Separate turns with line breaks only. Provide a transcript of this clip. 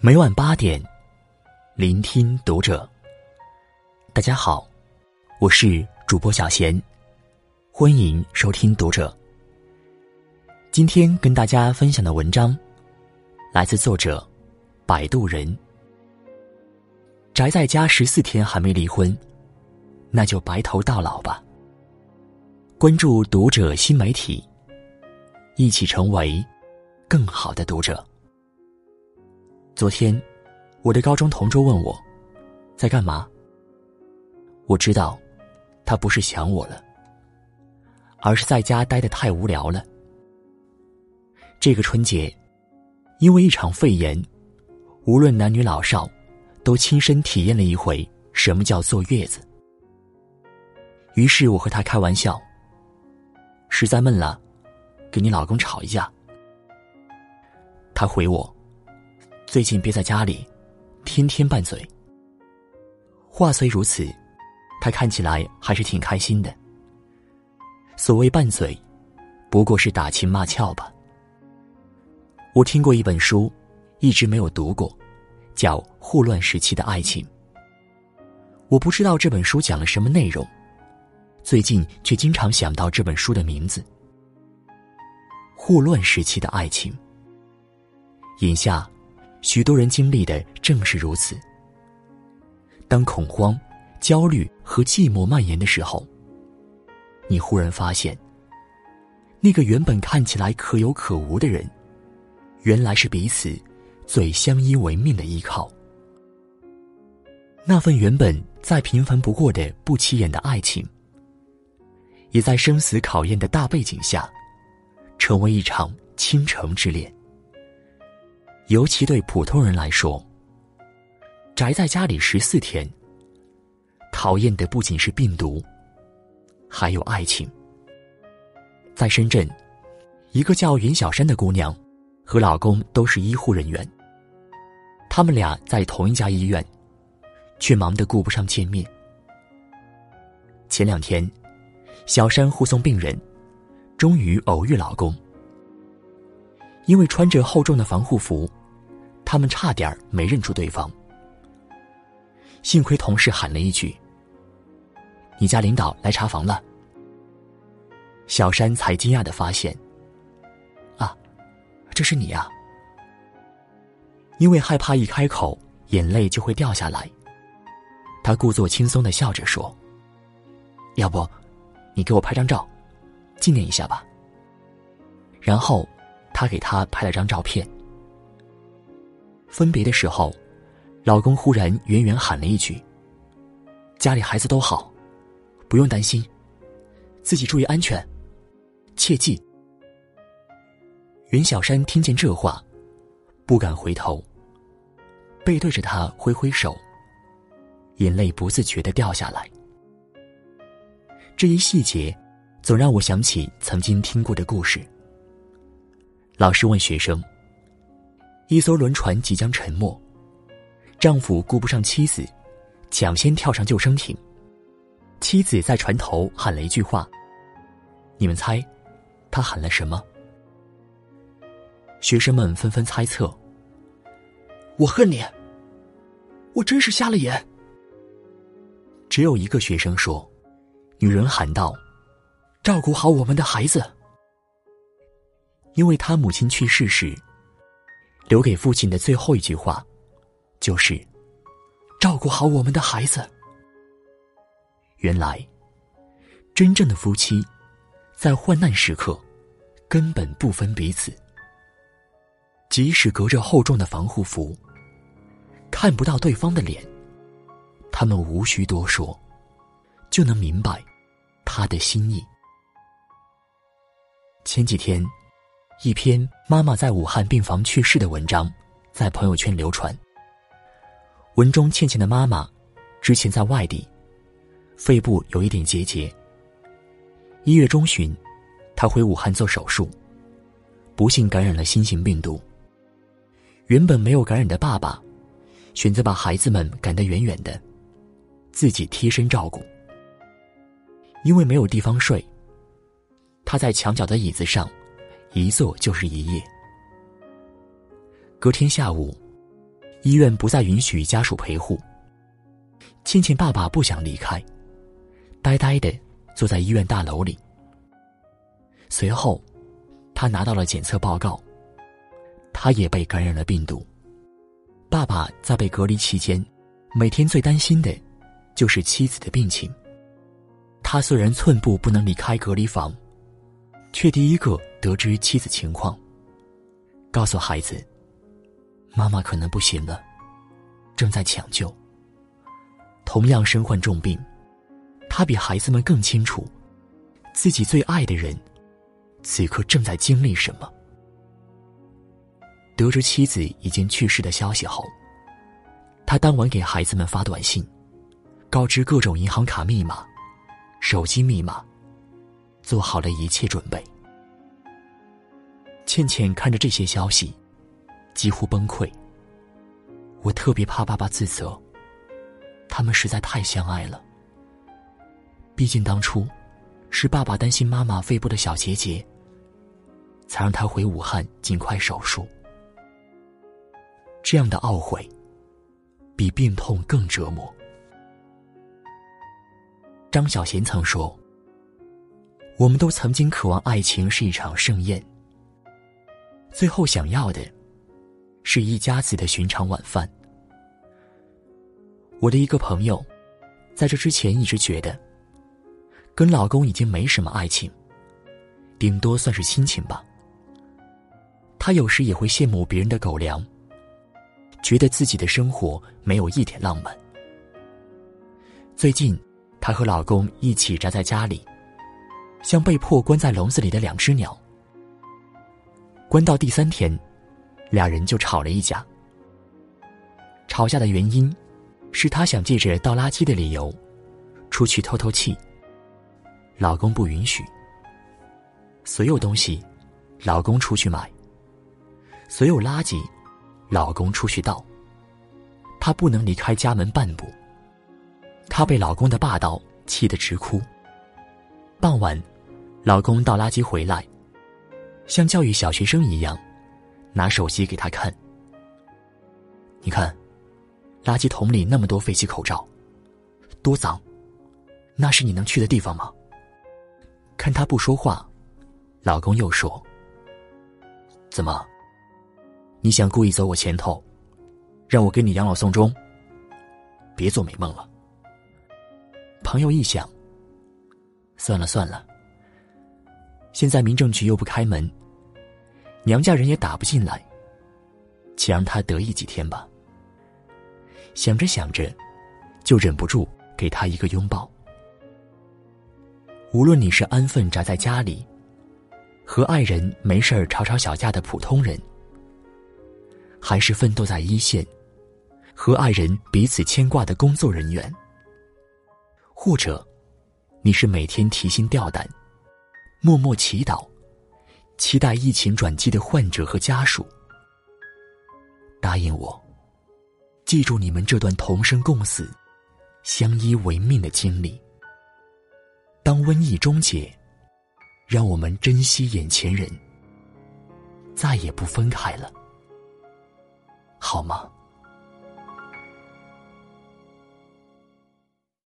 每晚八点，聆听读者。大家好，我是主播小贤，欢迎收听读者。今天跟大家分享的文章，来自作者摆渡人。宅在家十四天还没离婚，那就白头到老吧。关注读者新媒体，一起成为更好的读者。昨天，我的高中同桌问我，在干嘛？我知道，他不是想我了，而是在家待的太无聊了。这个春节，因为一场肺炎，无论男女老少，都亲身体验了一回什么叫坐月子。于是我和他开玩笑：“实在闷了，跟你老公吵一架。”他回我。最近憋在家里，天天拌嘴。话虽如此，他看起来还是挺开心的。所谓拌嘴，不过是打情骂俏吧。我听过一本书，一直没有读过，叫《霍乱时期的爱情》。我不知道这本书讲了什么内容，最近却经常想到这本书的名字——霍乱时期的爱情。眼下。许多人经历的正是如此。当恐慌、焦虑和寂寞蔓延的时候，你忽然发现，那个原本看起来可有可无的人，原来是彼此最相依为命的依靠。那份原本再平凡不过的不起眼的爱情，也在生死考验的大背景下，成为一场倾城之恋。尤其对普通人来说，宅在家里十四天，讨厌的不仅是病毒，还有爱情。在深圳，一个叫云小山的姑娘，和老公都是医护人员。他们俩在同一家医院，却忙得顾不上见面。前两天，小山护送病人，终于偶遇老公。因为穿着厚重的防护服，他们差点没认出对方。幸亏同事喊了一句：“你家领导来查房了。”小山才惊讶的发现：“啊，这是你呀！”因为害怕一开口眼泪就会掉下来，他故作轻松的笑着说：“要不，你给我拍张照，纪念一下吧。”然后。他给他拍了张照片。分别的时候，老公忽然远远喊了一句：“家里孩子都好，不用担心，自己注意安全，切记。”袁小山听见这话，不敢回头，背对着他挥挥手，眼泪不自觉的掉下来。这一细节，总让我想起曾经听过的故事。老师问学生：“一艘轮船即将沉没，丈夫顾不上妻子，抢先跳上救生艇。妻子在船头喊了一句话，你们猜，他喊了什么？”学生们纷纷猜测：“我恨你，我真是瞎了眼。”只有一个学生说：“女人喊道，照顾好我们的孩子。”因为他母亲去世时，留给父亲的最后一句话，就是“照顾好我们的孩子”。原来，真正的夫妻，在患难时刻，根本不分彼此。即使隔着厚重的防护服，看不到对方的脸，他们无需多说，就能明白他的心意。前几天。一篇妈妈在武汉病房去世的文章，在朋友圈流传。文中倩倩的妈妈，之前在外地，肺部有一点结节。一月中旬，她回武汉做手术，不幸感染了新型病毒。原本没有感染的爸爸，选择把孩子们赶得远远的，自己贴身照顾。因为没有地方睡，他在墙角的椅子上。一坐就是一夜。隔天下午，医院不再允许家属陪护。倩倩爸爸不想离开，呆呆的坐在医院大楼里。随后，他拿到了检测报告，他也被感染了病毒。爸爸在被隔离期间，每天最担心的，就是妻子的病情。他虽然寸步不能离开隔离房，却第一个得知妻子情况，告诉孩子：“妈妈可能不行了，正在抢救。”同样身患重病，他比孩子们更清楚，自己最爱的人，此刻正在经历什么。得知妻子已经去世的消息后，他当晚给孩子们发短信，告知各种银行卡密码、手机密码，做好了一切准备。倩倩看着这些消息，几乎崩溃。我特别怕爸爸自责，他们实在太相爱了。毕竟当初，是爸爸担心妈妈肺部的小结节，才让他回武汉尽快手术。这样的懊悔，比病痛更折磨。张小娴曾说：“我们都曾经渴望爱情是一场盛宴，最后想要的，是一家子的寻常晚饭。”我的一个朋友，在这之前一直觉得，跟老公已经没什么爱情，顶多算是亲情吧。她有时也会羡慕别人的狗粮。觉得自己的生活没有一点浪漫。最近，她和老公一起宅在家里，像被迫关在笼子里的两只鸟。关到第三天，俩人就吵了一架。吵架的原因，是她想借着倒垃圾的理由，出去透透气。老公不允许。所有东西，老公出去买。所有垃圾。老公出去倒，她不能离开家门半步。她被老公的霸道气得直哭。傍晚，老公倒垃圾回来，像教育小学生一样，拿手机给他看。你看，垃圾桶里那么多废弃口罩，多脏！那是你能去的地方吗？看他不说话，老公又说：“怎么？”你想故意走我前头，让我给你养老送终？别做美梦了。朋友一想，算了算了。现在民政局又不开门，娘家人也打不进来，且让他得意几天吧。想着想着，就忍不住给他一个拥抱。无论你是安分宅在家里，和爱人没事儿吵吵小架的普通人。还是奋斗在一线，和爱人彼此牵挂的工作人员，或者，你是每天提心吊胆、默默祈祷、期待疫情转机的患者和家属，答应我，记住你们这段同生共死、相依为命的经历。当瘟疫终结，让我们珍惜眼前人，再也不分开了。好吗？